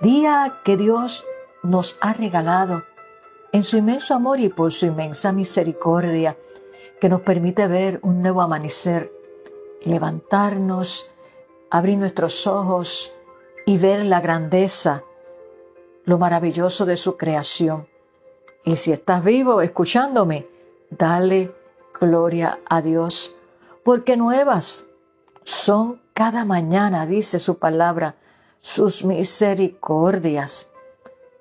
Día que Dios nos ha regalado en su inmenso amor y por su inmensa misericordia, que nos permite ver un nuevo amanecer, levantarnos, abrir nuestros ojos y ver la grandeza, lo maravilloso de su creación. Y si estás vivo escuchándome, dale gloria a Dios, porque nuevas son cada mañana, dice su palabra, sus misericordias.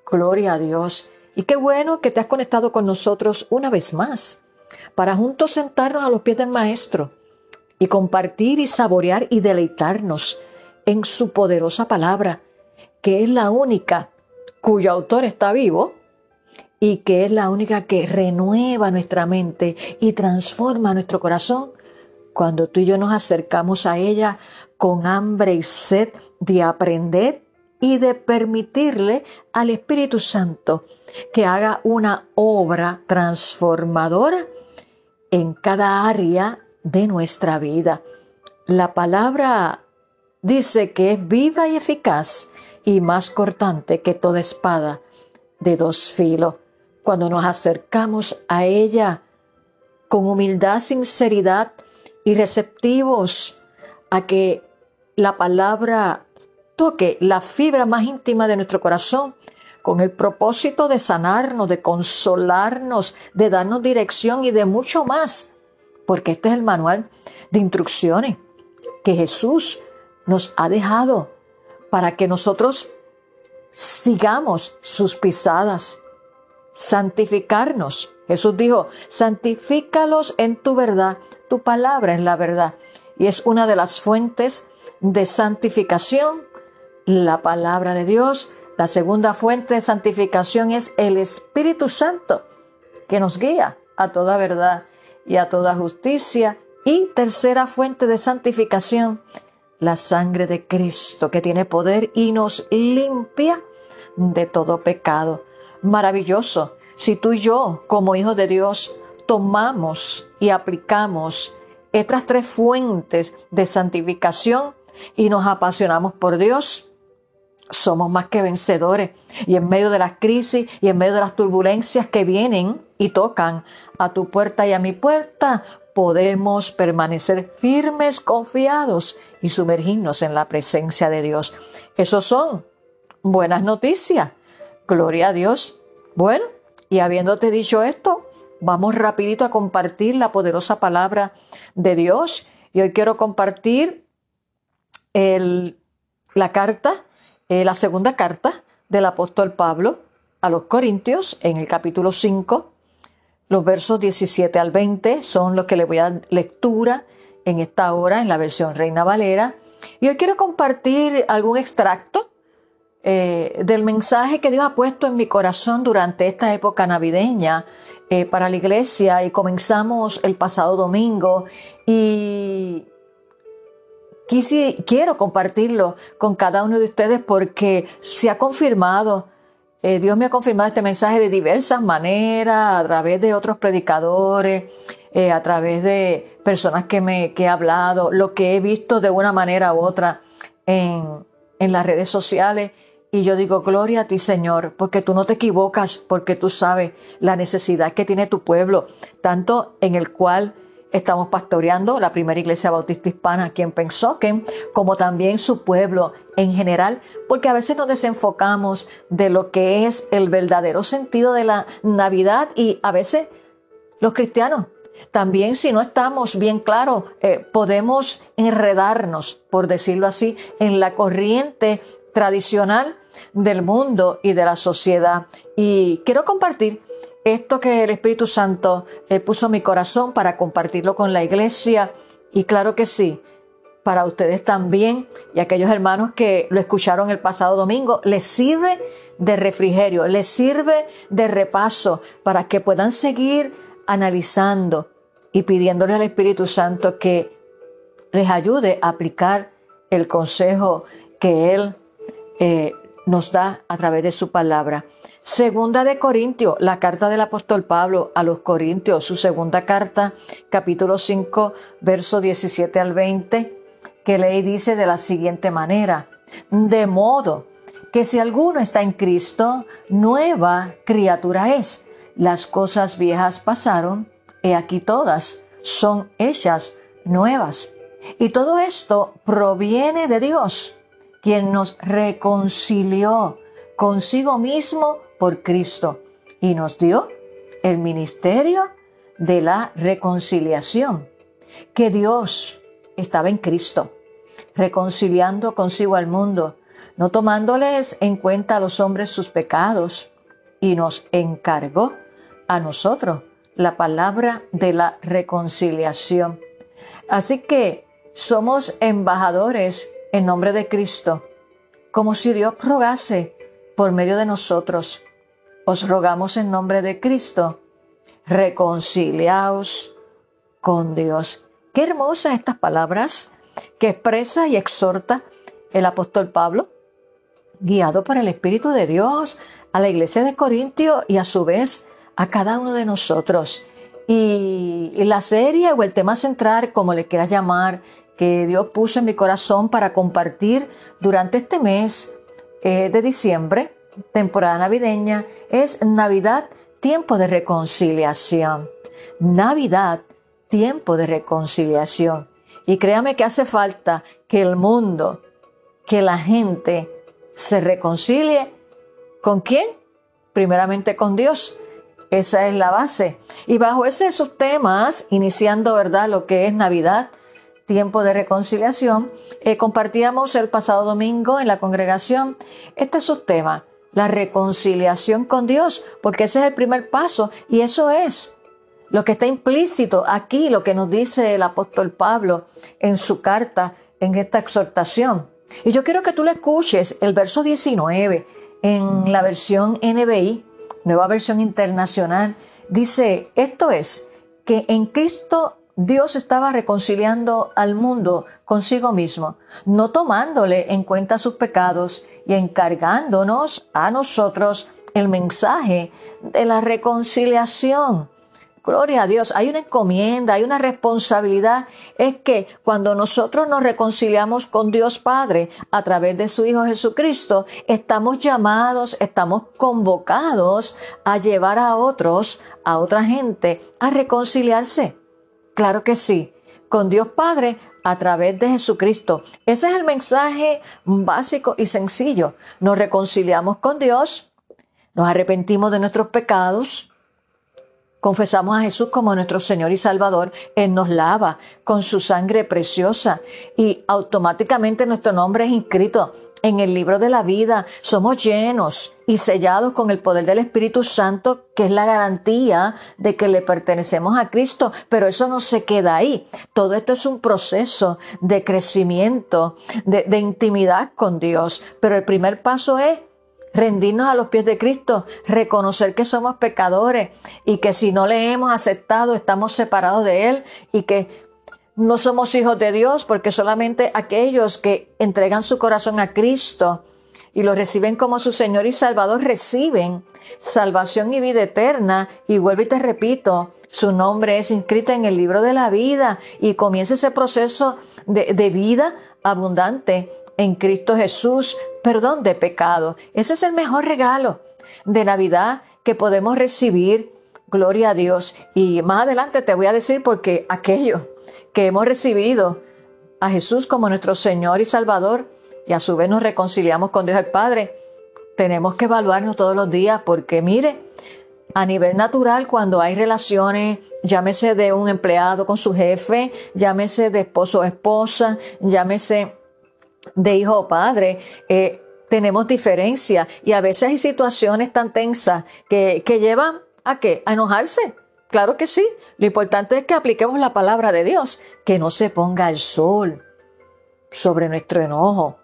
Gloria a Dios. Y qué bueno que te has conectado con nosotros una vez más, para juntos sentarnos a los pies del Maestro y compartir y saborear y deleitarnos en su poderosa palabra, que es la única cuyo autor está vivo y que es la única que renueva nuestra mente y transforma nuestro corazón cuando tú y yo nos acercamos a ella con hambre y sed de aprender y de permitirle al Espíritu Santo que haga una obra transformadora en cada área de nuestra vida. La palabra dice que es viva y eficaz y más cortante que toda espada de dos filos. Cuando nos acercamos a ella con humildad, sinceridad y receptivos a que la palabra toque la fibra más íntima de nuestro corazón con el propósito de sanarnos, de consolarnos, de darnos dirección y de mucho más, porque este es el manual de instrucciones que Jesús nos ha dejado para que nosotros sigamos sus pisadas, santificarnos. Jesús dijo, santifícalos en tu verdad, tu palabra es la verdad. Y es una de las fuentes de santificación, la palabra de Dios. La segunda fuente de santificación es el Espíritu Santo, que nos guía a toda verdad y a toda justicia. Y tercera fuente de santificación, la sangre de Cristo, que tiene poder y nos limpia de todo pecado. Maravilloso. Si tú y yo, como hijos de Dios, tomamos y aplicamos estas tres fuentes de santificación, y nos apasionamos por Dios, somos más que vencedores. Y en medio de las crisis y en medio de las turbulencias que vienen y tocan a tu puerta y a mi puerta, podemos permanecer firmes, confiados y sumergirnos en la presencia de Dios. Esos son buenas noticias. Gloria a Dios. Bueno, y habiéndote dicho esto, vamos rapidito a compartir la poderosa palabra de Dios. Y hoy quiero compartir la carta, eh, la segunda carta del apóstol Pablo a los Corintios en el capítulo 5. Los versos 17 al 20 son los que le voy a dar lectura en esta hora en la versión Reina Valera. Y hoy quiero compartir algún extracto eh, del mensaje que Dios ha puesto en mi corazón durante esta época navideña eh, para la iglesia y comenzamos el pasado domingo y quiero compartirlo con cada uno de ustedes porque se ha confirmado, eh, Dios me ha confirmado este mensaje de diversas maneras, a través de otros predicadores, a través de personas que me que he hablado, lo que he visto de una manera u otra en, en las redes sociales. Y yo digo, gloria a ti Señor, porque tú no te equivocas, porque tú sabes la necesidad que tiene tu pueblo, tanto en el cual Estamos pastoreando la primera iglesia bautista hispana aquí en Pensoken, como también su pueblo en general, porque a veces nos desenfocamos de lo que es el verdadero sentido de la Navidad y a veces los cristianos también si no estamos bien claros, eh, podemos enredarnos, por decirlo así, en la corriente tradicional del mundo y de la sociedad. Y quiero compartir esto que el Espíritu Santo eh, puso en mi corazón para compartirlo con la iglesia. Y claro que sí, para ustedes también y aquellos hermanos que lo escucharon el pasado domingo, les sirve de refrigerio, les sirve de repaso para que puedan seguir analizando y pidiéndole al Espíritu Santo que les ayude a aplicar el consejo que Él eh, nos da a través de su palabra. Segunda de Corintios, la carta del apóstol Pablo a los Corintios, su segunda carta, capítulo 5, verso 17 al 20, que lee y dice de la siguiente manera, de modo que si alguno está en Cristo, nueva criatura es. Las cosas viejas pasaron, he aquí todas son hechas nuevas. Y todo esto proviene de Dios, quien nos reconcilió consigo mismo por Cristo y nos dio el ministerio de la reconciliación, que Dios estaba en Cristo, reconciliando consigo al mundo, no tomándoles en cuenta a los hombres sus pecados, y nos encargó a nosotros la palabra de la reconciliación. Así que somos embajadores en nombre de Cristo, como si Dios rogase por medio de nosotros. Os rogamos en nombre de Cristo, reconciliaos con Dios. Qué hermosas estas palabras que expresa y exhorta el apóstol Pablo, guiado por el Espíritu de Dios a la iglesia de Corintio y a su vez a cada uno de nosotros. Y, la serie o el tema central, como le quieras llamar, que Dios puso en mi corazón para compartir durante este mes eh, de diciembre, temporada navideña, es Navidad, tiempo de reconciliación. Navidad, tiempo de reconciliación. Y créame que hace falta que el mundo, que la gente se reconcilie. ¿Con quién? Primeramente con Dios. Esa es la base. Y bajo ese temas, iniciando, ¿verdad?, lo que es Navidad, tiempo de reconciliación, eh, compartíamos el pasado domingo en la congregación este subtema, la reconciliación con Dios, porque ese es el primer paso y eso es lo que está implícito aquí, lo que nos dice el apóstol Pablo en su carta, en esta exhortación. Y yo quiero que tú le escuches el verso 19 en la versión NBI, nueva versión internacional. Dice, esto es, que en Cristo Dios estaba reconciliando al mundo consigo mismo, no tomándole en cuenta sus pecados y encargándonos a nosotros el mensaje de la reconciliación. Gloria a Dios, hay una encomienda, hay una responsabilidad. Es que cuando nosotros nos reconciliamos con Dios Padre a través de su Hijo Jesucristo, estamos llamados, estamos convocados a llevar a otros, a otra gente, a reconciliarse. Claro que sí, con Dios Padre a través de Jesucristo. Ese es el mensaje básico y sencillo. Nos reconciliamos con Dios, nos arrepentimos de nuestros pecados, confesamos a Jesús como nuestro Señor y Salvador, Él nos lava con su sangre preciosa y automáticamente nuestro nombre es inscrito en el libro de la vida. Somos llenos y sellados con el poder del Espíritu Santo, que es la garantía de que le pertenecemos a Cristo. Pero eso no se queda ahí. Todo esto es un proceso de crecimiento, de, intimidad con Dios. Pero el primer paso es rendirnos a los pies de Cristo, reconocer que somos pecadores y que si no le hemos aceptado estamos separados de Él y que no somos hijos de Dios porque solamente aquellos que entregan su corazón a Cristo y lo reciben como su Señor y Salvador reciben salvación y vida eterna. Y vuelvo y te repito, su nombre es inscrito en el libro de la vida y comienza ese proceso de, vida abundante en Cristo Jesús, perdón de pecado. Ese es el mejor regalo de Navidad que podemos recibir. Gloria a Dios. Y más adelante te voy a decir porque aquello que hemos recibido a Jesús como nuestro Señor y Salvador y a su vez nos reconciliamos con Dios el Padre, tenemos que evaluarnos todos los días porque mire, a nivel natural, cuando hay relaciones, llámese de un empleado con su jefe, llámese de esposo o esposa, llámese de hijo o padre, eh, tenemos diferencias y a veces hay situaciones tan tensas que, que llevan a qué? A enojarse. Claro que sí. Lo importante es que apliquemos la palabra de Dios, que no se ponga el sol. sobre nuestro enojo.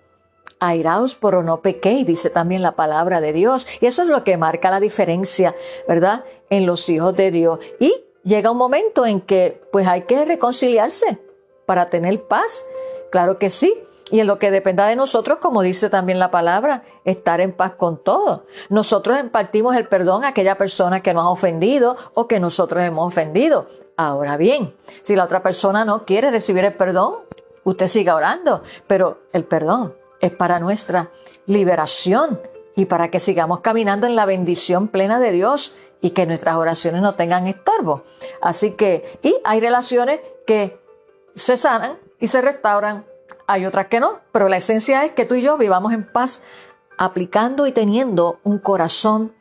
Airaos, pero no pequéis, dice también la palabra de Dios. Y eso es lo que marca la diferencia, ¿verdad? En los hijos de Dios. Y llega un momento en que pues hay que reconciliarse para tener paz. Claro que sí. Y en lo que dependa de nosotros, como dice también la palabra, estar en paz con todos. Nosotros impartimos el perdón a aquella persona que nos ha ofendido o que nosotros hemos ofendido. Ahora bien, si la otra persona no quiere recibir el perdón, usted siga orando, pero el perdón es para nuestra liberación y para que sigamos caminando en la bendición plena de Dios y que nuestras oraciones no tengan estorbo. Así que, y hay relaciones que se sanan y se restauran, hay otras que no, pero la esencia es que tú y yo vivamos en paz aplicando y teniendo un corazón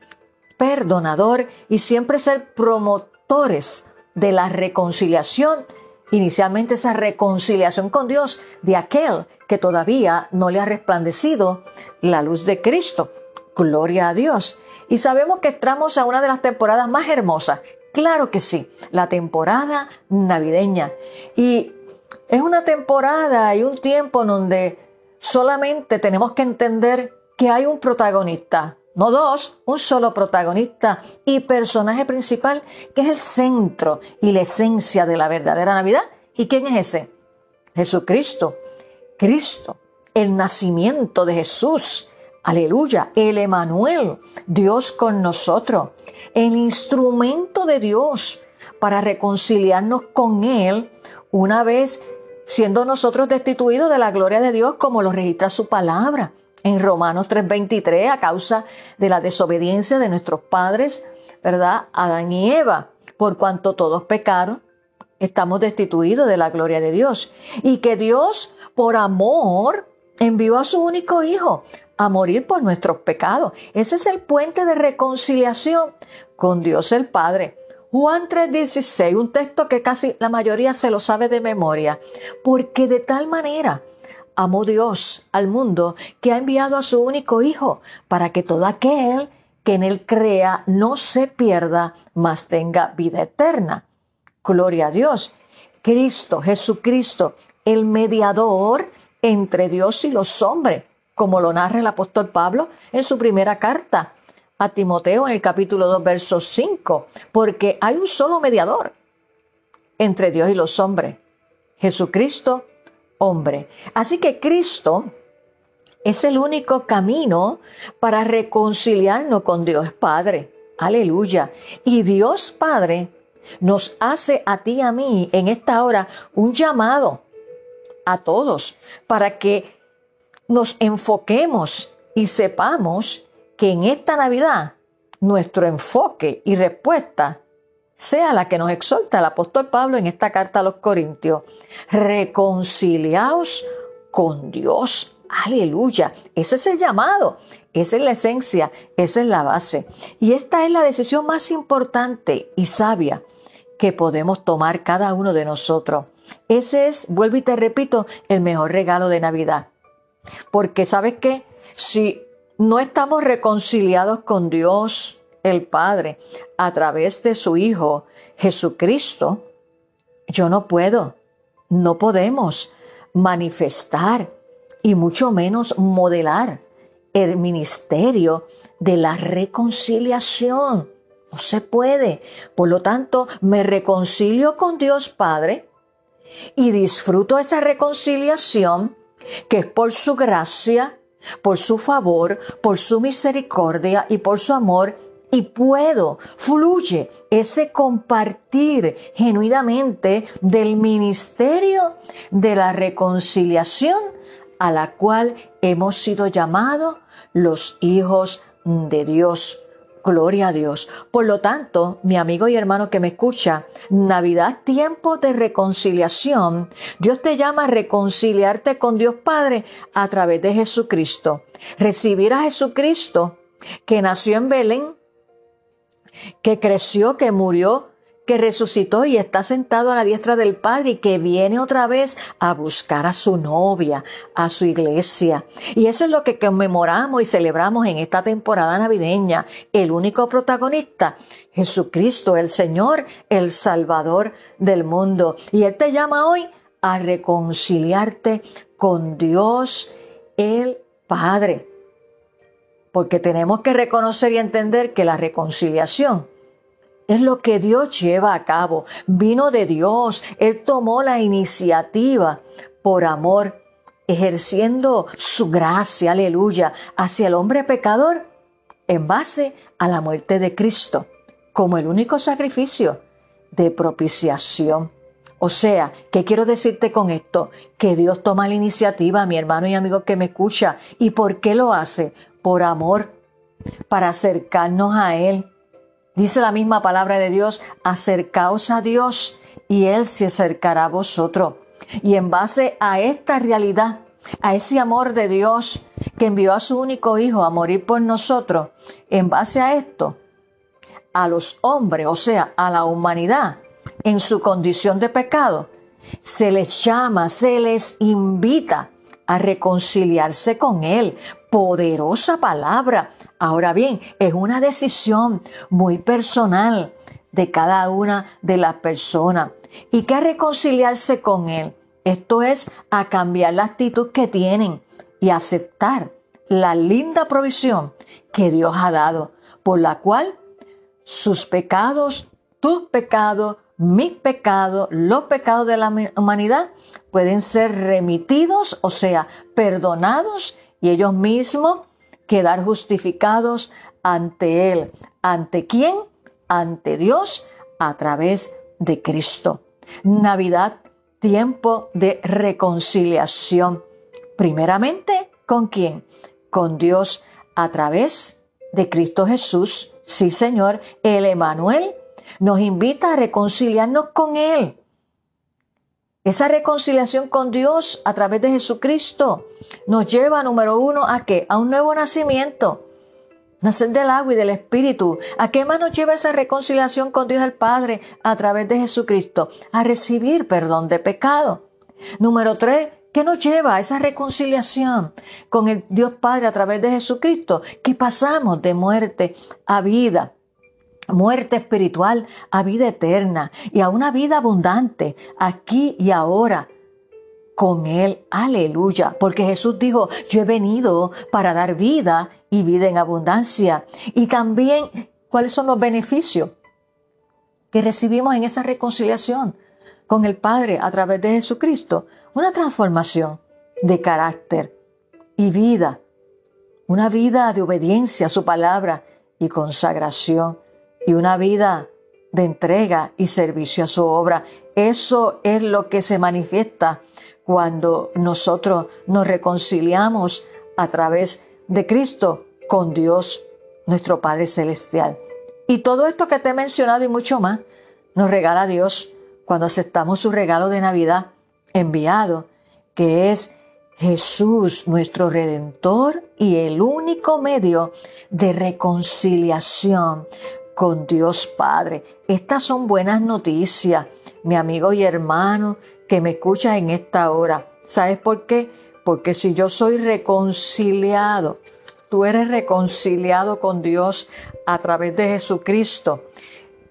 perdonador y siempre ser promotores de la reconciliación, inicialmente esa reconciliación con Dios de aquel que todavía no le ha resplandecido la luz de Cristo. Gloria a Dios. Y sabemos que entramos a una de las temporadas más hermosas. Claro que sí, la temporada navideña. Y es una temporada y un tiempo en donde solamente tenemos que entender que hay un protagonista, no dos, un solo protagonista y personaje principal que es el centro y la esencia de la verdadera Navidad. ¿Y quién es ese? Jesucristo. Cristo, el nacimiento de Jesús. Aleluya, el Emanuel, Dios con nosotros, el instrumento de Dios para reconciliarnos con Él una vez siendo nosotros destituidos de la gloria de Dios como lo registra su palabra en Romanos 3:23 a causa de la desobediencia de nuestros padres, ¿verdad? Adán y Eva, por cuanto todos pecaron, estamos destituidos de la gloria de Dios. Y que Dios, por amor, envió a su único hijo a morir por nuestros pecados. Ese es el puente de reconciliación con Dios el Padre. Juan 3:16, un texto que casi la mayoría se lo sabe de memoria, porque de tal manera amó Dios al mundo que ha enviado a su único Hijo para que todo aquel que en él crea no se pierda, mas tenga vida eterna. Gloria a Dios. Cristo, Jesucristo, el mediador entre Dios y los hombres, como lo narra el apóstol Pablo en su primera carta a Timoteo en el capítulo 2, verso 5, porque hay un solo mediador entre Dios y los hombres, Jesucristo hombre. Así que Cristo es el único camino para reconciliarnos con Dios Padre. Aleluya. Y Dios Padre nos hace a ti y a mí en esta hora un llamado a todos para que nos enfoquemos y sepamos que en esta Navidad nuestro enfoque y respuesta sea la que nos exhorta el apóstol Pablo en esta carta a los Corintios. Reconciliaos con Dios. Aleluya. Ese es el llamado. Esa es la esencia. Esa es la base. Y esta es la decisión más importante y sabia que podemos tomar cada uno de nosotros. Ese es, vuelvo y te repito, el mejor regalo de Navidad. Porque sabes qué? Si no estamos reconciliados con Dios, el Padre a través de su Hijo Jesucristo, yo no puedo, no podemos manifestar y mucho menos modelar el ministerio de la reconciliación. No se puede. Por lo tanto, me reconcilio con Dios Padre y disfruto esa reconciliación que es por su gracia, por su favor, por su misericordia y por su amor y puedo, fluye ese compartir genuinamente del ministerio de la reconciliación a la cual hemos sido llamados los hijos de Dios. Gloria a Dios. Por lo tanto, mi amigo y hermano que me escucha, Navidad, tiempo de reconciliación. Dios te llama a reconciliarte con Dios Padre a través de Jesucristo. Recibir a Jesucristo, que nació en Belén, que creció, que murió, que resucitó y está sentado a la diestra del Padre y que viene otra vez a buscar a su novia, a su iglesia. Y eso es lo que conmemoramos y celebramos en esta temporada navideña. El único protagonista, Jesucristo, el Señor, el Salvador del mundo. Y Él te llama hoy a reconciliarte con Dios el Padre. Porque tenemos que reconocer y entender que la reconciliación es lo que Dios lleva a cabo. Vino de Dios. Él tomó la iniciativa por amor, ejerciendo su gracia, aleluya, hacia el hombre pecador en base a la muerte de Cristo, como el único sacrificio de propiciación. O sea, ¿qué quiero decirte con esto? Que Dios toma la iniciativa, mi hermano y amigo que me escucha. ¿Y por qué lo hace? Por amor, para acercarnos a Él. Dice la misma palabra de Dios, acercaos a Dios y Él se acercará a vosotros. Y en base a esta realidad, a ese amor de Dios que envió a su único Hijo a morir por nosotros, en base a esto, a los hombres, o sea, a la humanidad, en su condición de pecado, se les llama, se les invita a reconciliarse con Él. Poderosa palabra. Ahora bien, es una decisión muy personal de cada una de las personas. ¿Y qué reconciliarse con Él? Esto es a cambiar la actitud que tienen y aceptar la linda provisión que Dios ha dado, por la cual sus pecados, tus pecados, mis pecados, los pecados de la humanidad pueden ser remitidos, o sea, perdonados y ellos mismos quedar justificados ante Él. ¿Ante quién? Ante Dios a través de Cristo. Navidad, tiempo de reconciliación. Primeramente, ¿con quién? Con Dios a través de Cristo Jesús. Sí, Señor, el Emanuel nos invita a reconciliarnos con Él. Esa reconciliación con Dios a través de Jesucristo nos lleva, número uno, a qué? A un nuevo nacimiento. Nacer del agua y del Espíritu. ¿A qué más nos lleva esa reconciliación con Dios el Padre a través de Jesucristo? A recibir perdón de pecado. Número tres, ¿qué nos lleva a esa reconciliación con el Dios Padre a través de Jesucristo? Que pasamos de muerte a vida muerte espiritual a vida eterna y a una vida abundante aquí y ahora con Él. Aleluya. Porque Jesús dijo, yo he venido para dar vida y vida en abundancia. Y también, ¿cuáles son los beneficios que recibimos en esa reconciliación con el Padre a través de Jesucristo? Una transformación de carácter y vida. Una vida de obediencia a su palabra y consagración y una vida de entrega y servicio a su obra. Eso es lo que se manifiesta cuando nosotros nos reconciliamos a través de Cristo con Dios, nuestro Padre Celestial. Y todo esto que te he mencionado y mucho más nos regala Dios cuando aceptamos su regalo de Navidad enviado, que es Jesús, nuestro Redentor y el único medio de reconciliación con Dios Padre. Estas son buenas noticias, mi amigo y hermano que me escuchas en esta hora. ¿Sabes por qué? Porque si yo soy reconciliado, tú eres reconciliado con Dios a través de Jesucristo,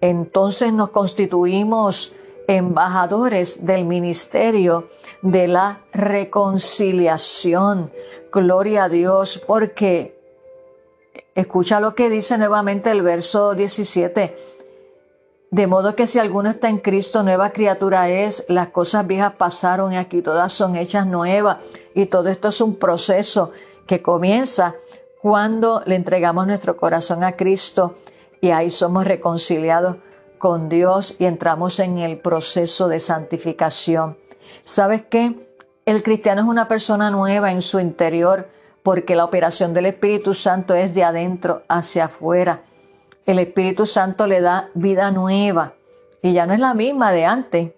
entonces nos constituimos embajadores del ministerio de la reconciliación. Gloria a Dios, porque Escucha lo que dice nuevamente el verso 17. De modo que si alguno está en Cristo, nueva criatura es, las cosas viejas pasaron y aquí todas son hechas nuevas. Y todo esto es un proceso que comienza cuando le entregamos nuestro corazón a Cristo y ahí somos reconciliados con Dios y entramos en el proceso de santificación. ¿Sabes qué? El cristiano es una persona nueva en su interior porque la operación del Espíritu Santo es de adentro hacia afuera. El Espíritu Santo le da vida nueva y ya no es la misma de antes.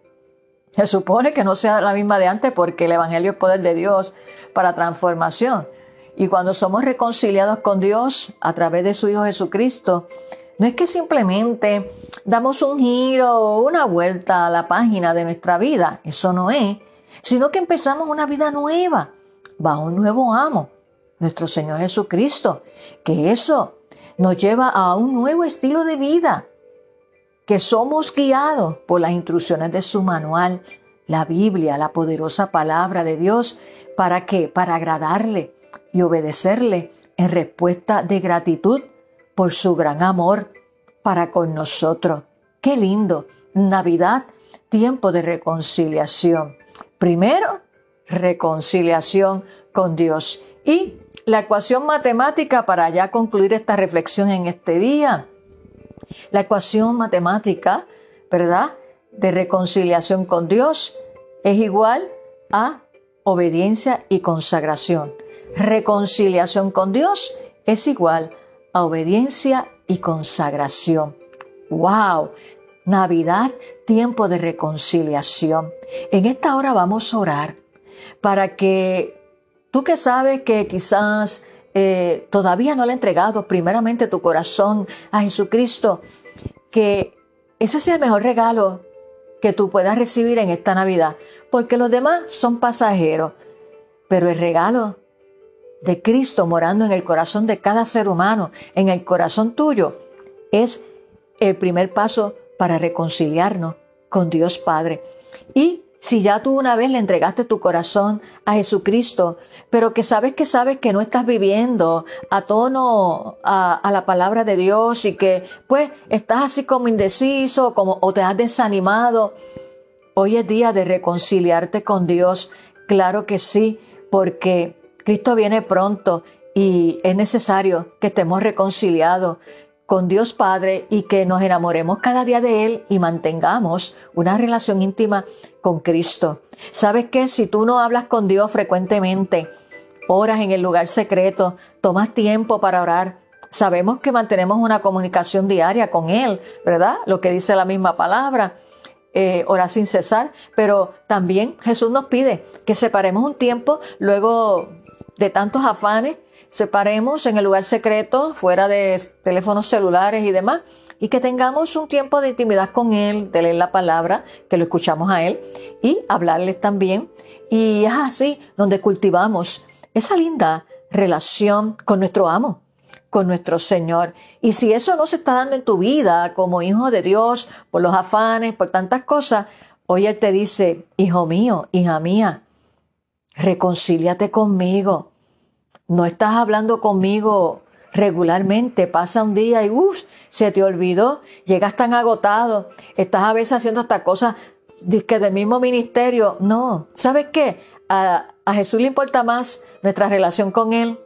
Se supone que no sea la misma de antes porque el Evangelio es poder de Dios para transformación. Y cuando somos reconciliados con Dios a través de su Hijo Jesucristo, no es que simplemente damos un giro o una vuelta a la página de nuestra vida, eso no es, sino que empezamos una vida nueva, bajo un nuevo amo nuestro Señor Jesucristo, que eso nos lleva a un nuevo estilo de vida, que somos guiados por las instrucciones de su manual, la Biblia, la poderosa palabra de Dios. ¿Para qué? Para agradarle y obedecerle en respuesta de gratitud por su gran amor para con nosotros. Qué lindo. Navidad, tiempo de reconciliación. Primero, reconciliación con Dios. Y la ecuación matemática para ya concluir esta reflexión en este día. La ecuación matemática, ¿verdad? De reconciliación con Dios es igual a obediencia y consagración. Reconciliación con Dios es igual a obediencia y consagración. ¡Wow! Navidad, tiempo de reconciliación. En esta hora vamos a orar para que tú que sabes que quizás eh, todavía no le has entregado primeramente tu corazón a Jesucristo, que ese sea el mejor regalo que tú puedas recibir en esta Navidad, porque los demás son pasajeros, pero el regalo de Cristo morando en el corazón de cada ser humano, en el corazón tuyo, es el primer paso para reconciliarnos con Dios Padre. Y si ya tú una vez le entregaste tu corazón a Jesucristo, pero que sabes que sabes que no estás viviendo a tono a, la palabra de Dios y que pues estás así como indeciso como, o te has desanimado, hoy es día de reconciliarte con Dios. Claro que sí, porque Cristo viene pronto y es necesario que estemos reconciliados con Dios Padre y que nos enamoremos cada día de Él y mantengamos una relación íntima con Cristo. ¿Sabes qué? Si tú no hablas con Dios frecuentemente, oras en el lugar secreto, tomas tiempo para orar, sabemos que mantenemos una comunicación diaria con Él, ¿verdad? Lo que dice la misma palabra. Eh, orar sin cesar, pero también Jesús nos pide que separemos un tiempo luego de tantos afanes separemos en el lugar secreto, fuera de teléfonos celulares y demás, y que tengamos un tiempo de intimidad con Él, de leer la palabra, que lo escuchamos a Él, y hablarles también. Y es así donde cultivamos esa linda relación con nuestro amo, con nuestro Señor. Y si eso no se está dando en tu vida como hijo de Dios, por los afanes, por tantas cosas, hoy Él te dice, hijo mío, hija mía, reconcíliate conmigo no estás hablando conmigo regularmente, pasa un día y uff, se te olvidó, llegas tan agotado, estás a veces haciendo esta cosa que del mismo ministerio. No, ¿sabes qué? A, a Jesús le importa más nuestra relación con Él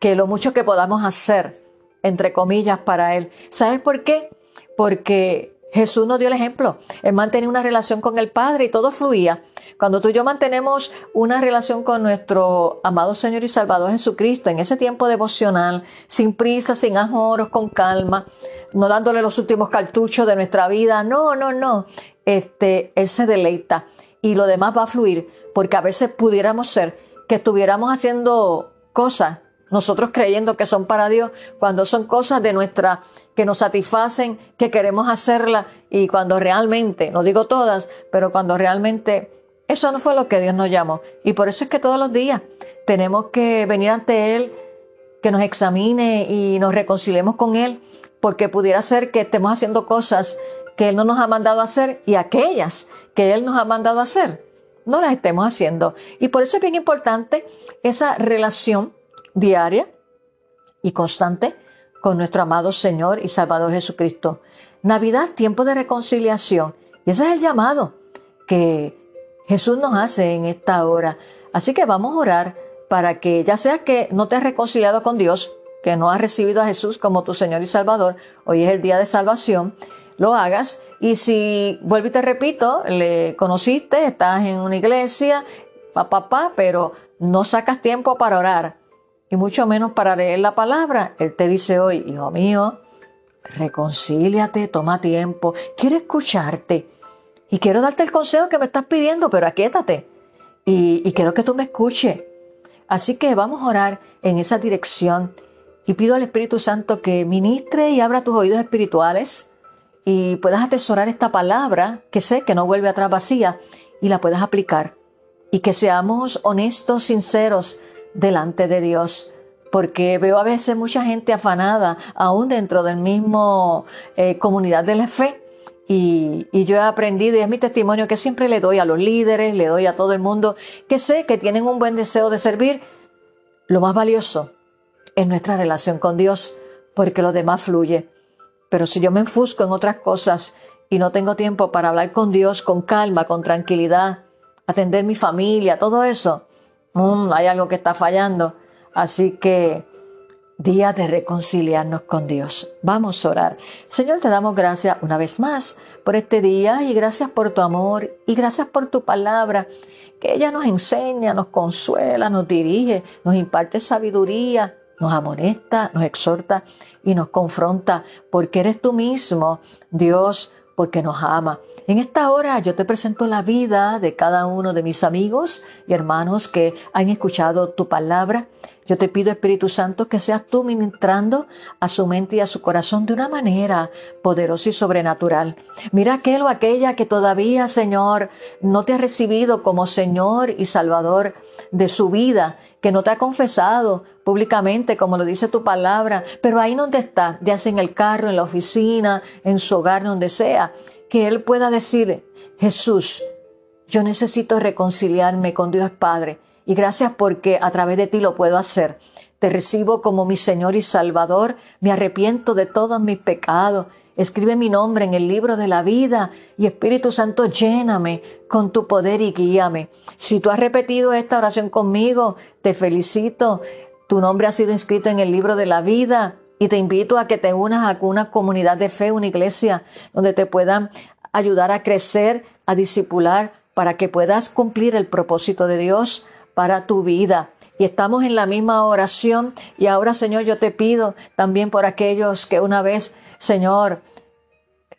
que lo mucho que podamos hacer, entre comillas, para Él. ¿Sabes por qué? Porque Jesús nos dio el ejemplo. Él mantenía una relación con el Padre y todo fluía. Cuando tú y yo mantenemos una relación con nuestro amado Señor y Salvador Jesucristo en ese tiempo devocional, sin prisa, sin ajoros, con calma, no dándole los últimos cartuchos de nuestra vida, no, no, no. Este, Él se deleita y lo demás va a fluir, porque a veces pudiéramos ser que estuviéramos haciendo cosas nosotros creyendo que son para Dios, cuando son cosas de nuestra que nos satisfacen, que queremos hacerla y cuando realmente, no digo todas, pero cuando realmente eso no fue lo que Dios nos llamó. Y por eso es que todos los días tenemos que venir ante Él, que nos examine y nos reconciliemos con Él, porque pudiera ser que estemos haciendo cosas que Él no nos ha mandado a hacer y aquellas que Él nos ha mandado a hacer, no las estemos haciendo. Y por eso es bien importante esa relación diaria y constante con nuestro amado Señor y Salvador Jesucristo. Navidad, tiempo de reconciliación. Y ese es el llamado que Jesús nos hace en esta hora. Así que vamos a orar para que ya sea que no te has reconciliado con Dios, que no has recibido a Jesús como tu Señor y Salvador, hoy es el día de salvación, lo hagas. Y si, vuelvo y te repito, le conociste, estás en una iglesia, papá, papá, pero no sacas tiempo para orar y mucho menos para leer la palabra, Él te dice hoy, hijo mío, reconcíliate, toma tiempo, quiero escucharte y quiero darte el consejo que me estás pidiendo, pero aquíétate y, quiero que tú me escuches. Así que vamos a orar en esa dirección y pido al Espíritu Santo que ministre y abra tus oídos espirituales y puedas atesorar esta palabra que sé que no vuelve atrás vacía y la puedas aplicar y que seamos honestos, sinceros, delante de Dios. Porque veo a veces mucha gente afanada, aún dentro del mismo eh, comunidad de la fe, Y, yo he aprendido, y es mi testimonio que siempre le doy a los líderes, le doy a todo el mundo, que sé que tienen un buen deseo de servir. Lo más valioso es nuestra relación con Dios, porque lo demás fluye. Pero si yo me enfusco en otras cosas y no tengo tiempo para hablar con Dios con calma, con tranquilidad, atender mi familia, todo eso, mm, hay algo que está fallando. Así que día de reconciliarnos con Dios. Vamos a orar. Señor, te damos gracias una vez más por este día y gracias por tu amor y gracias por tu palabra, que ella nos enseña, nos consuela, nos dirige, nos imparte sabiduría, nos amonesta, nos exhorta y nos confronta, porque eres tú mismo, Dios, porque nos ama. En esta hora yo te presento la vida de cada uno de mis amigos y hermanos que han escuchado tu palabra yo te pido, Espíritu Santo, que seas tú ministrando a su mente y a su corazón de una manera poderosa y sobrenatural. Mira aquel o aquella que todavía, Señor, no te ha recibido como Señor y Salvador de su vida, que no te ha confesado públicamente, como lo dice tu palabra, pero ahí donde está, ya sea en el carro, en la oficina, en su hogar, donde sea, que Él pueda decir, Jesús, yo necesito reconciliarme con Dios Padre y gracias porque a través de ti lo puedo hacer. Te recibo como mi Señor y Salvador, me arrepiento de todos mis pecados. Escribe mi nombre en el libro de la vida y Espíritu Santo lléname con tu poder y guíame. Si tú has repetido esta oración conmigo, te felicito. Tu nombre ha sido inscrito en el libro de la vida y te invito a que te unas a una comunidad de fe, una iglesia donde te puedan ayudar a crecer, a discipular, para que puedas cumplir el propósito de Dios para tu vida. Y estamos en la misma oración y ahora, Señor, yo te pido también por aquellos que una vez, Señor,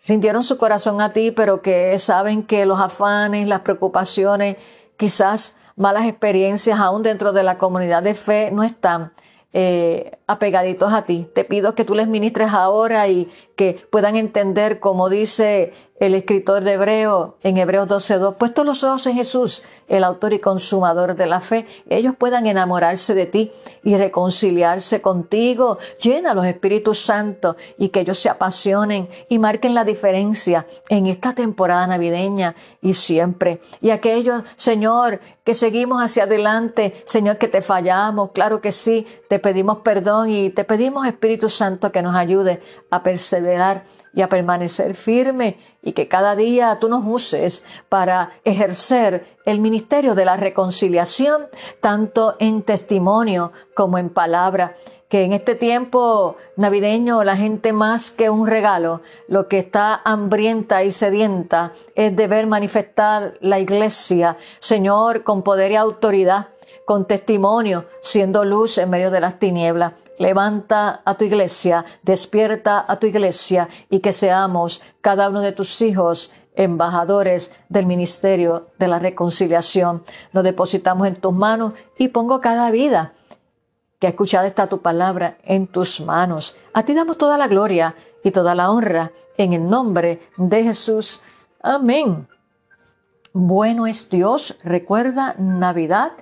rindieron su corazón a ti, pero que saben que los afanes, las preocupaciones, quizás malas experiencias aún dentro de la comunidad de fe no están eh, apegaditos a ti. Te pido que tú les ministres ahora y que puedan entender, como dice el escritor de Hebreo en Hebreos 12.2, puesto los ojos en Jesús, el autor y consumador de la fe, ellos puedan enamorarse de ti y reconciliarse contigo. Llena los Espíritus Santos y que ellos se apasionen y marquen la diferencia en esta temporada navideña y siempre. Y aquellos, Señor, que seguimos hacia adelante, Señor, que te fallamos, claro que sí, te pedimos perdón y te pedimos, Espíritu Santo, que nos ayude a perseverar y a permanecer firme y que cada día tú nos uses para ejercer el ministerio de la reconciliación, tanto en testimonio como en palabra. Que en este tiempo navideño la gente más que un regalo, lo que está hambrienta y sedienta es de ver manifestar la iglesia, Señor, con poder y autoridad, con testimonio, siendo luz en medio de las tinieblas levanta a tu iglesia, despierta a tu iglesia y que seamos cada uno de tus hijos embajadores del ministerio de la reconciliación. Nos depositamos en tus manos y pongo cada vida que ha escuchado esta tu palabra en tus manos. A ti damos toda la gloria y toda la honra en el nombre de Jesús. Amén. Bueno es Dios, recuerda Navidad,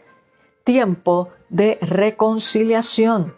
tiempo de reconciliación.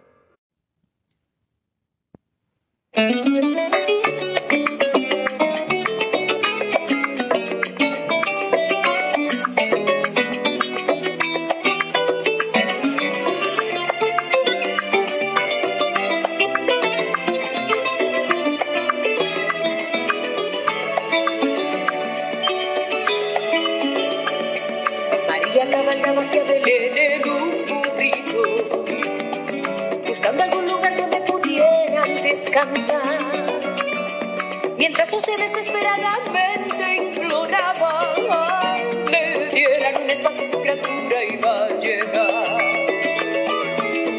Mientras José desesperadamente imploraba, le dieran un espacio a su criatura iba a llegar.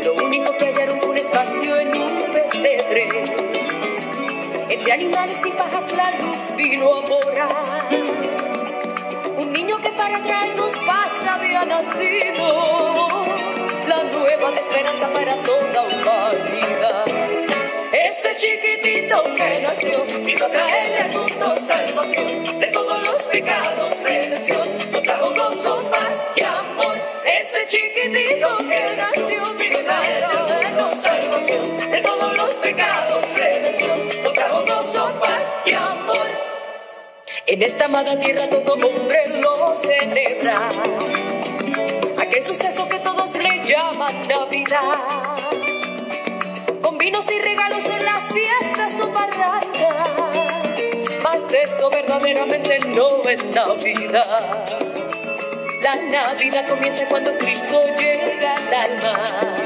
Lo único que hallaron fue un espacio en un pesebre. Entre animales y pajas la luz vino a morar. Un niño que para traernos paz había nacido. La nueva de esperanza para toda humanidad. Ese chiquitito que nació vino a traerle al mundo salvación de todos los pecados, redención. Nos trajo gozo, paz y amor. Ese chiquitito que nació vino a traerle al mundo salvación de todos los pecados, redención. Nos trajo gozo, paz y amor. En esta amada tierra todo hombre lo celebra. Aquel suceso que todos le llaman Navidad. Con vinos y regalos en las fiestas no parrandas. Mas esto verdaderamente no es Navidad. La Navidad comienza cuando Cristo llega al alma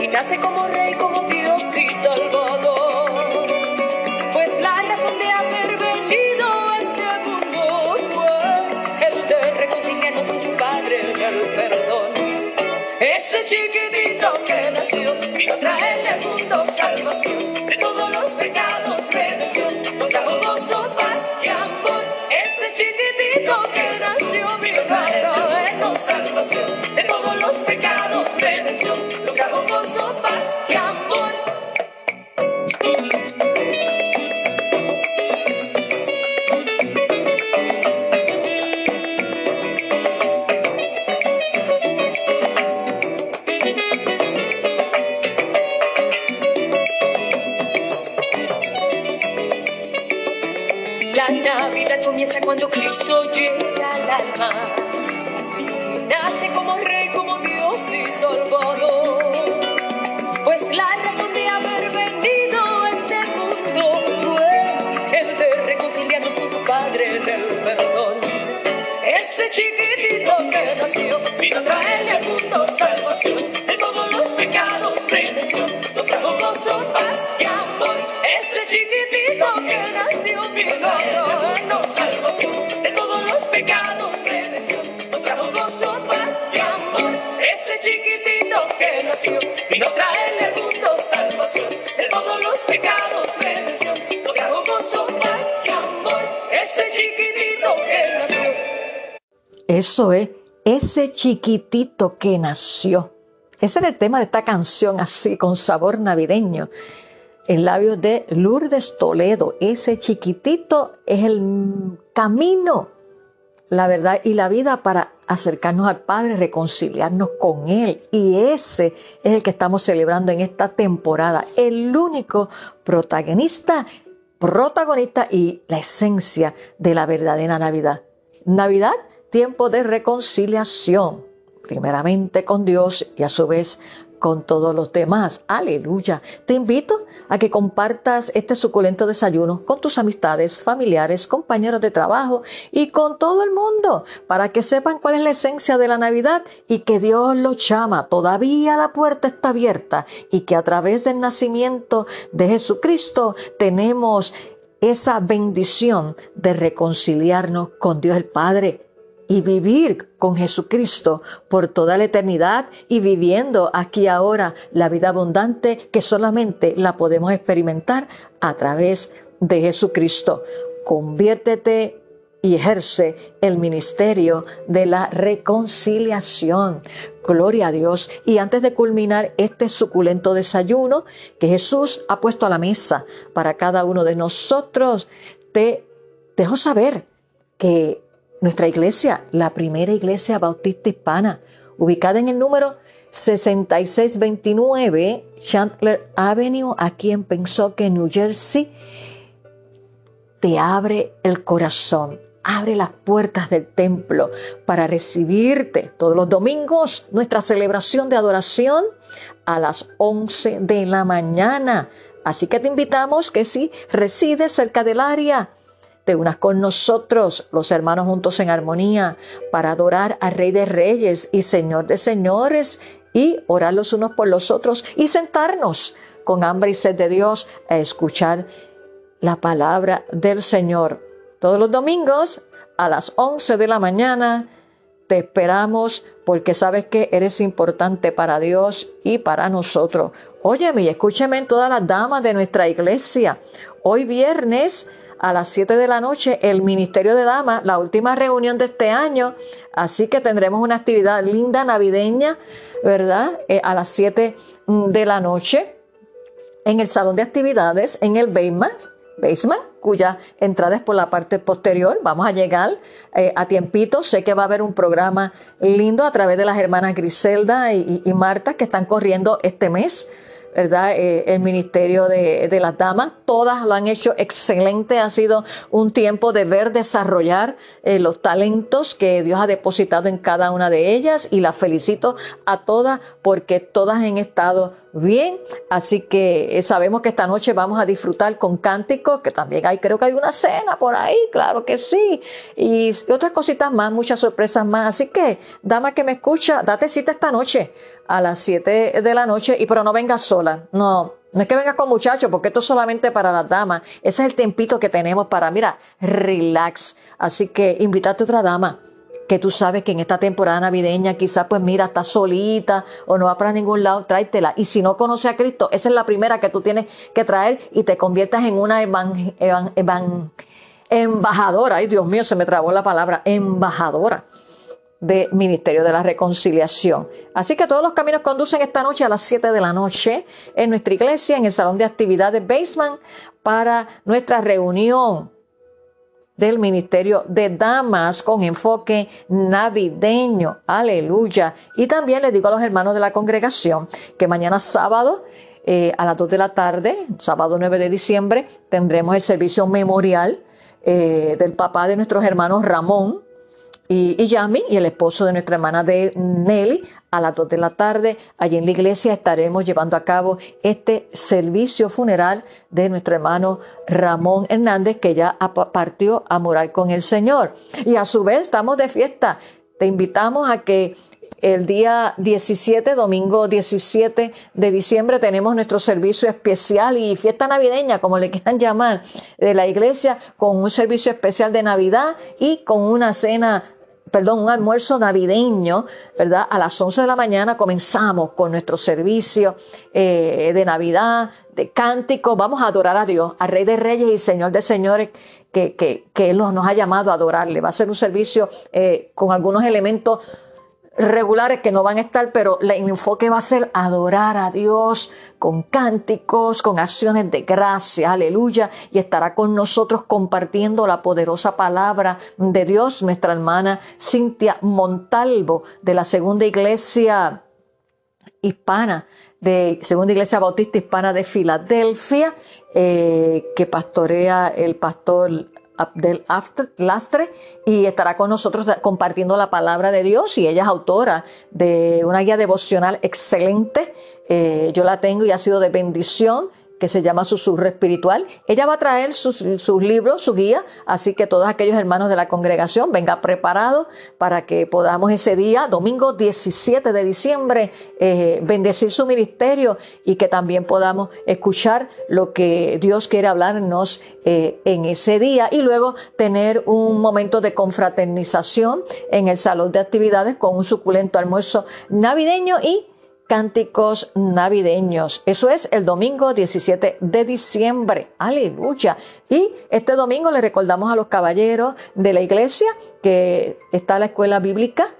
y nace como rey, como Dios y Salvador. Chiquitito que nació vino a traerle al mundo salvación de todos los pecados, redención, nos trajo gozo, paz y amor. Ese chiquitito que nació vino a traernos salvación de todos los pecados, redención, nos trajo gozo, paz y amor. Ese chiquitito que nació vino a traerle al mundo salvación de todos los pecados, redención, nos trajo paz y amor. Ese chiquitito que nació vino a salvación de todos los pecados, paz y amor. Ese chiquitito que nació vino traerle al mundo salvación de todos los pecados, redención, gozo, paz y amor. Ese chiquitito que nació. Eso es, ese chiquitito que nació. Ese era el tema de esta canción así, con sabor navideño. En labios de Lourdes Toledo, ese chiquitito es el camino, la verdad y la vida para acercarnos al Padre, reconciliarnos con Él. Y ese es el que estamos celebrando en esta temporada. El único protagonista, protagonista y la esencia de la verdadera Navidad. Navidad tiempo de reconciliación, primeramente con Dios y a su vez con todos los demás. Aleluya. Te invito a que compartas este suculento desayuno con tus amistades, familiares, compañeros de trabajo y con todo el mundo para que sepan cuál es la esencia de la Navidad y que Dios los llama. Todavía la puerta está abierta y que a través del nacimiento de Jesucristo tenemos esa bendición de reconciliarnos con Dios el Padre y vivir con Jesucristo por toda la eternidad y viviendo aquí ahora la vida abundante que solamente la podemos experimentar a través de Jesucristo. Conviértete y ejerce el ministerio de la reconciliación. Gloria a Dios. Y antes de culminar este suculento desayuno que Jesús ha puesto a la mesa para cada uno de nosotros, te dejo saber que nuestra iglesia, la primera iglesia bautista hispana, ubicada en el número 6629 Chandler Avenue, aquí en Pensacola, New Jersey, te abre el corazón, abre las puertas del templo para recibirte todos los domingos nuestra celebración de adoración a las 11 de la mañana. Así que te invitamos que si resides cerca del área, te unas con nosotros, los hermanos juntos en armonía, para adorar al Rey de Reyes y Señor de Señores y orar los unos por los otros y sentarnos con hambre y sed de Dios a escuchar la palabra del Señor. Todos los domingos a las 11 de la mañana te esperamos porque sabes que eres importante para Dios y para nosotros. Óyeme y escúcheme en todas las damas de nuestra iglesia. Hoy viernes a las 7 de la noche el Ministerio de Damas, la última reunión de este año. Así que tendremos una actividad linda navideña, ¿verdad? Eh, a las 7 de la noche en el salón de actividades, en el basement, cuya entrada es por la parte posterior. Vamos a llegar eh, a tiempito. Sé que va a haber un programa lindo a través de las hermanas Griselda y Marta que están corriendo este mes. ¿Verdad? Eh, el ministerio de, de, las damas. Todas lo han hecho excelente. Ha sido un tiempo de ver desarrollar eh, los talentos que Dios ha depositado en cada una de ellas y las felicito a todas porque todas han estado bien. Así que eh, sabemos que esta noche vamos a disfrutar con cánticos, que también hay, creo que hay una cena por ahí, claro que sí. Y, otras cositas más, muchas sorpresas más. Así que, dama que me escucha, date cita esta noche a las 7 de la noche, y pero no vengas sola, no, no es que vengas con muchachos, porque esto es solamente para las damas, ese es el tempito que tenemos para, mira, relax, así que invítate a otra dama, que tú sabes que en esta temporada navideña quizás pues mira, está solita o no va para ningún lado, tráetela. Y si no conoce a Cristo, esa es la primera que tú tienes que traer y te conviertas en una embajadora. Ay, Dios mío, se me trabó la palabra, embajadora de Ministerio de la Reconciliación. Así que todos los caminos conducen esta noche a las 7 de la noche en nuestra iglesia, en el Salón de Actividades Basement, para nuestra reunión del Ministerio de Damas con enfoque navideño. Aleluya. Y también les digo a los hermanos de la congregación que mañana sábado eh, a las 2 de la tarde, sábado 9 de diciembre, tendremos el servicio memorial eh, del papá de nuestros hermanos Ramón, y, Yami y el esposo de nuestra hermana de Nelly a las 2 de la tarde. Allí en la iglesia estaremos llevando a cabo este servicio funeral de nuestro hermano Ramón Hernández que ya partió a morar con el Señor. Y a su vez estamos de fiesta. Te invitamos a que el día 17, domingo 17 de diciembre, tenemos nuestro servicio especial y fiesta navideña, como le quieran llamar, de la iglesia, con un servicio especial de Navidad y con una cena perdón, un almuerzo navideño, ¿verdad? A las 11 de la mañana comenzamos con nuestro servicio eh, de Navidad, de cántico. Vamos a adorar a Dios, al Rey de Reyes y Señor de Señores, que, que, que Él nos ha llamado a adorarle. Va a ser un servicio eh, con algunos elementos regulares que no van a estar, pero el enfoque va a ser adorar a Dios con cánticos, con acciones de gracia, aleluya, y estará con nosotros compartiendo la poderosa palabra de Dios, nuestra hermana Cintia Montalvo de la Segunda Iglesia Hispana, de Segunda Iglesia Bautista Hispana de Filadelfia, eh, que pastorea el pastor del Lastre y estará con nosotros compartiendo la palabra de Dios y ella es autora de una guía devocional excelente. Eh, yo la tengo y ha sido de bendición que se llama Susurro Espiritual. Ella va a traer sus, libros, su guía, así que todos aquellos hermanos de la congregación vengan preparados para que podamos ese día, domingo 17 de diciembre, eh, bendecir su ministerio y que también podamos escuchar lo que Dios quiere hablarnos eh, en ese día y luego tener un momento de confraternización en el salón de actividades con un suculento almuerzo navideño y cánticos navideños. Eso es el domingo 17 de diciembre. Aleluya. Y este domingo le recordamos a los caballeros de la iglesia que está la escuela bíblica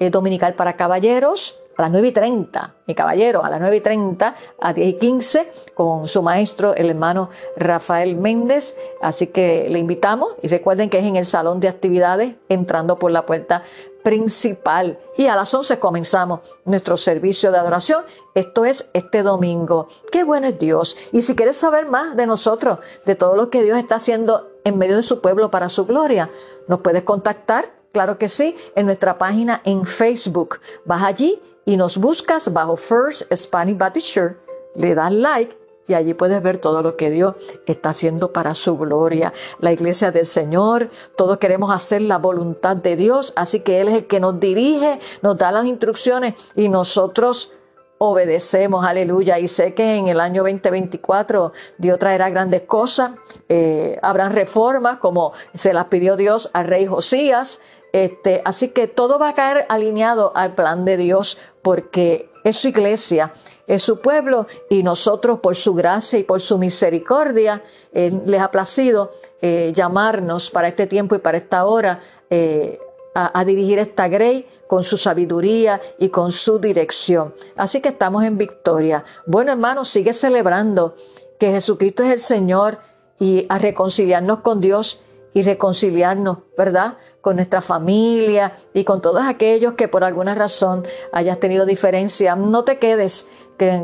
eh, dominical para caballeros a las 9 y 30, mi caballero, a las 9 y 30, a 10 y 15, con su maestro, el hermano Rafael Méndez. Así que le invitamos y recuerden que es en el salón de actividades, entrando por la puerta principal. Y a las 11 comenzamos nuestro servicio de adoración. Esto es este domingo. Qué bueno es Dios. Y si quieres saber más de nosotros, de todo lo que Dios está haciendo en medio de su pueblo para su gloria, nos puedes contactar Claro que sí, en nuestra página en Facebook. Vas allí y nos buscas bajo First Spanish Baptist Church, le das like y allí puedes ver todo lo que Dios está haciendo para su gloria. La iglesia del Señor, todos queremos hacer la voluntad de Dios, así que Él es el que nos dirige, nos da las instrucciones y nosotros obedecemos, aleluya. Y sé que en el año 2024 Dios traerá grandes cosas, eh, habrán reformas como se las pidió Dios al rey Josías, este, así que todo va a caer alineado al plan de Dios porque es su iglesia, es su pueblo y nosotros por su gracia y por su misericordia les ha placido eh, llamarnos para este tiempo y para esta hora eh, a, dirigir esta grey con su sabiduría y con su dirección. Así que estamos en victoria. Bueno hermanos, sigue celebrando que Jesucristo es el Señor y a reconciliarnos con Dios y reconciliarnos, ¿verdad? Con nuestra familia y con todos aquellos que por alguna razón hayas tenido diferencia. No te quedes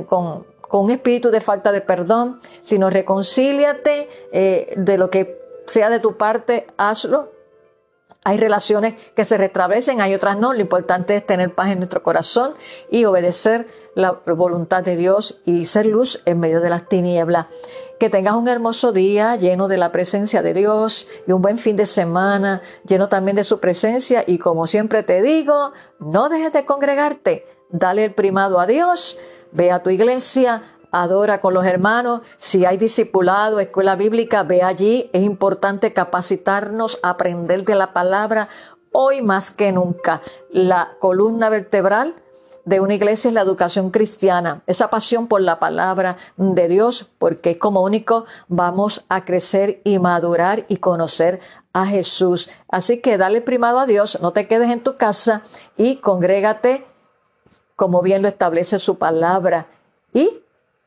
con, un espíritu de falta de perdón, sino reconcíliate eh, de lo que sea de tu parte, hazlo. Hay relaciones que se restablecen, hay otras no. Lo importante es tener paz en nuestro corazón y obedecer la voluntad de Dios y ser luz en medio de las tinieblas. Que tengas un hermoso día lleno de la presencia de Dios y un buen fin de semana lleno también de su presencia. Y como siempre te digo, no dejes de congregarte. Dale el primado a Dios. Ve a tu iglesia, adora con los hermanos. Si hay discipulado, escuela bíblica, ve allí. Es importante capacitarnos, aprender de la palabra. Hoy más que nunca, la columna vertebral de una iglesia es la educación cristiana, esa pasión por la palabra de Dios, porque como único vamos a crecer y madurar y conocer a Jesús. Así que dale primado a Dios, no te quedes en tu casa y congrégate como bien lo establece su palabra. Y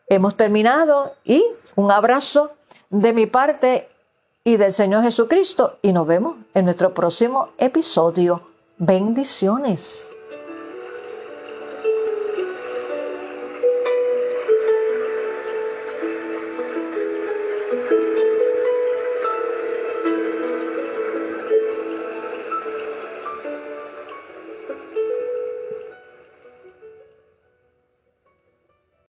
hemos terminado y un abrazo de mi parte y del Señor Jesucristo y nos vemos en nuestro próximo episodio. Bendiciones.